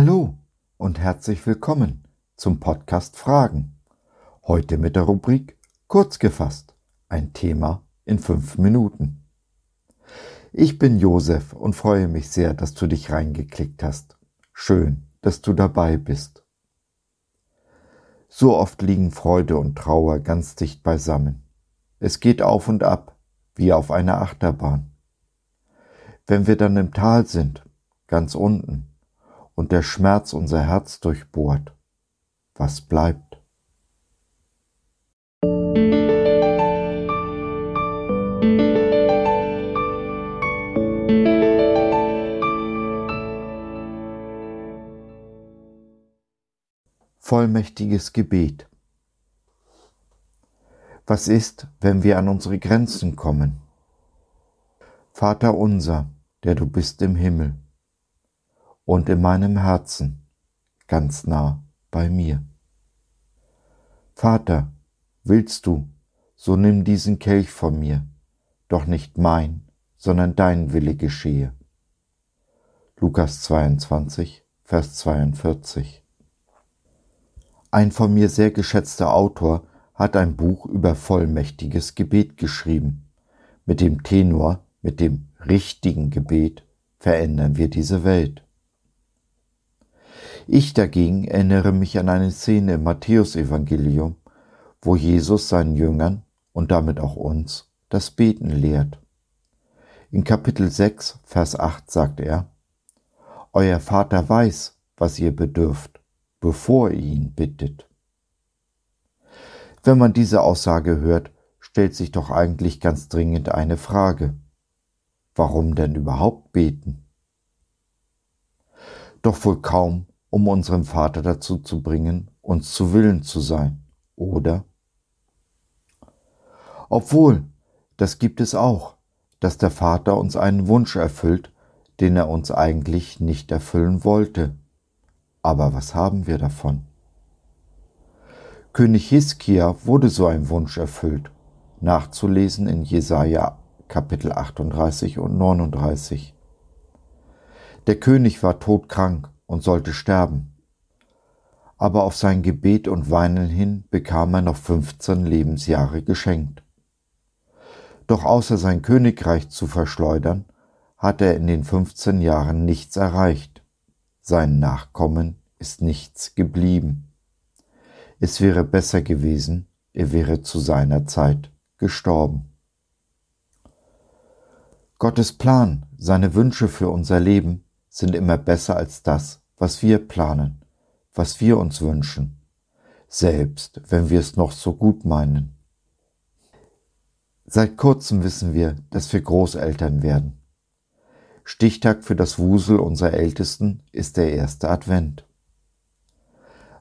Hallo und herzlich willkommen zum Podcast Fragen. Heute mit der Rubrik Kurz gefasst, ein Thema in fünf Minuten. Ich bin Josef und freue mich sehr, dass du dich reingeklickt hast. Schön, dass du dabei bist. So oft liegen Freude und Trauer ganz dicht beisammen. Es geht auf und ab, wie auf einer Achterbahn. Wenn wir dann im Tal sind, ganz unten, und der Schmerz unser Herz durchbohrt, was bleibt? Vollmächtiges Gebet. Was ist, wenn wir an unsere Grenzen kommen? Vater unser, der du bist im Himmel und in meinem Herzen, ganz nah bei mir. Vater, willst du, so nimm diesen Kelch von mir, doch nicht mein, sondern dein Wille geschehe. Lukas 22, Vers 42. Ein von mir sehr geschätzter Autor hat ein Buch über vollmächtiges Gebet geschrieben. Mit dem Tenor, mit dem richtigen Gebet verändern wir diese Welt. Ich dagegen erinnere mich an eine Szene im Matthäusevangelium, wo Jesus seinen Jüngern und damit auch uns das Beten lehrt. In Kapitel 6, Vers 8 sagt er, Euer Vater weiß, was ihr bedürft, bevor ihr ihn bittet. Wenn man diese Aussage hört, stellt sich doch eigentlich ganz dringend eine Frage. Warum denn überhaupt beten? Doch wohl kaum, um unseren Vater dazu zu bringen, uns zu Willen zu sein, oder? Obwohl, das gibt es auch, dass der Vater uns einen Wunsch erfüllt, den er uns eigentlich nicht erfüllen wollte. Aber was haben wir davon? König Hiskia wurde so ein Wunsch erfüllt, nachzulesen in Jesaja Kapitel 38 und 39. Der König war todkrank und sollte sterben. Aber auf sein Gebet und Weinen hin bekam er noch 15 Lebensjahre geschenkt. Doch außer sein Königreich zu verschleudern, hat er in den 15 Jahren nichts erreicht. Seinen Nachkommen ist nichts geblieben. Es wäre besser gewesen, er wäre zu seiner Zeit gestorben. Gottes Plan, seine Wünsche für unser Leben sind immer besser als das, was wir planen, was wir uns wünschen, selbst wenn wir es noch so gut meinen. Seit kurzem wissen wir, dass wir Großeltern werden. Stichtag für das Wusel unserer Ältesten ist der erste Advent.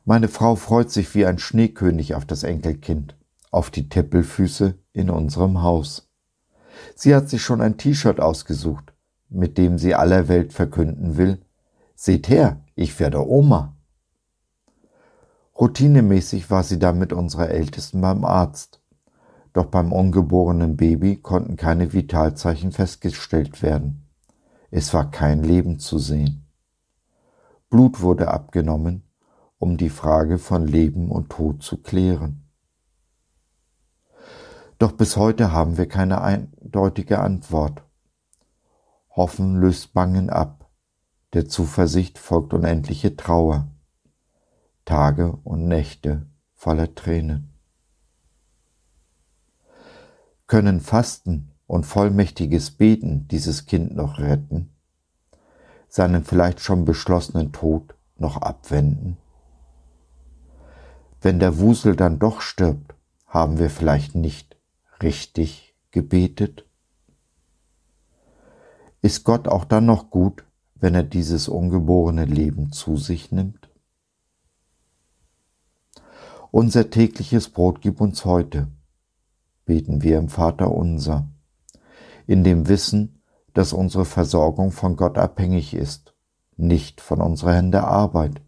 Meine Frau freut sich wie ein Schneekönig auf das Enkelkind, auf die Tippelfüße in unserem Haus. Sie hat sich schon ein T-Shirt ausgesucht, mit dem sie aller Welt verkünden will, seht her, ich werde Oma. Routinemäßig war sie dann mit unserer Ältesten beim Arzt. Doch beim ungeborenen Baby konnten keine Vitalzeichen festgestellt werden. Es war kein Leben zu sehen. Blut wurde abgenommen, um die Frage von Leben und Tod zu klären. Doch bis heute haben wir keine eindeutige Antwort. Hoffen löst Bangen ab, der Zuversicht folgt unendliche Trauer, Tage und Nächte voller Tränen. Können Fasten und vollmächtiges Beten dieses Kind noch retten, seinen vielleicht schon beschlossenen Tod noch abwenden? Wenn der Wusel dann doch stirbt, haben wir vielleicht nicht richtig gebetet? Ist Gott auch dann noch gut, wenn er dieses ungeborene Leben zu sich nimmt? Unser tägliches Brot gib uns heute, beten wir im Vater unser, in dem Wissen, dass unsere Versorgung von Gott abhängig ist, nicht von unserer Hände Arbeit,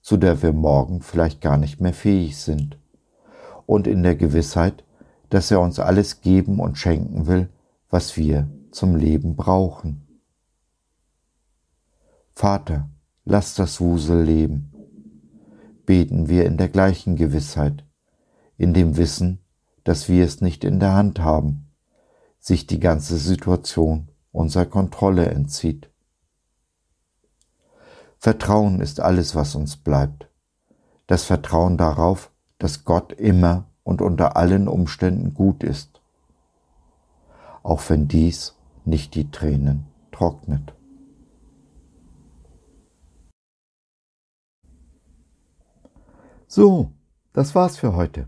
zu der wir morgen vielleicht gar nicht mehr fähig sind, und in der Gewissheit, dass er uns alles geben und schenken will, was wir zum Leben brauchen. Vater, lass das Wusel leben. Beten wir in der gleichen Gewissheit, in dem Wissen, dass wir es nicht in der Hand haben, sich die ganze Situation unserer Kontrolle entzieht. Vertrauen ist alles, was uns bleibt. Das Vertrauen darauf, dass Gott immer und unter allen Umständen gut ist, auch wenn dies nicht die Tränen trocknet. So, das war's für heute.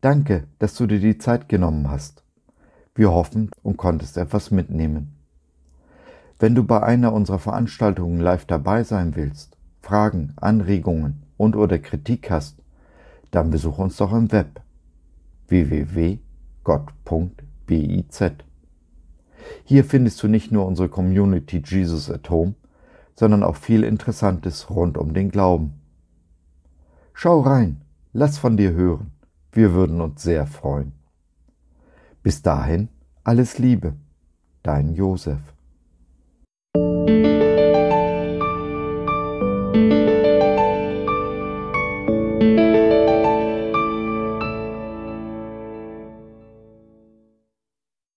Danke, dass du dir die Zeit genommen hast. Wir hoffen und konntest etwas mitnehmen. Wenn du bei einer unserer Veranstaltungen live dabei sein willst, Fragen, Anregungen und oder Kritik hast, dann besuch uns doch im Web www.gott.biz. Hier findest du nicht nur unsere Community Jesus at Home, sondern auch viel Interessantes rund um den Glauben. Schau rein, lass von dir hören. Wir würden uns sehr freuen. Bis dahin, alles Liebe, dein Josef.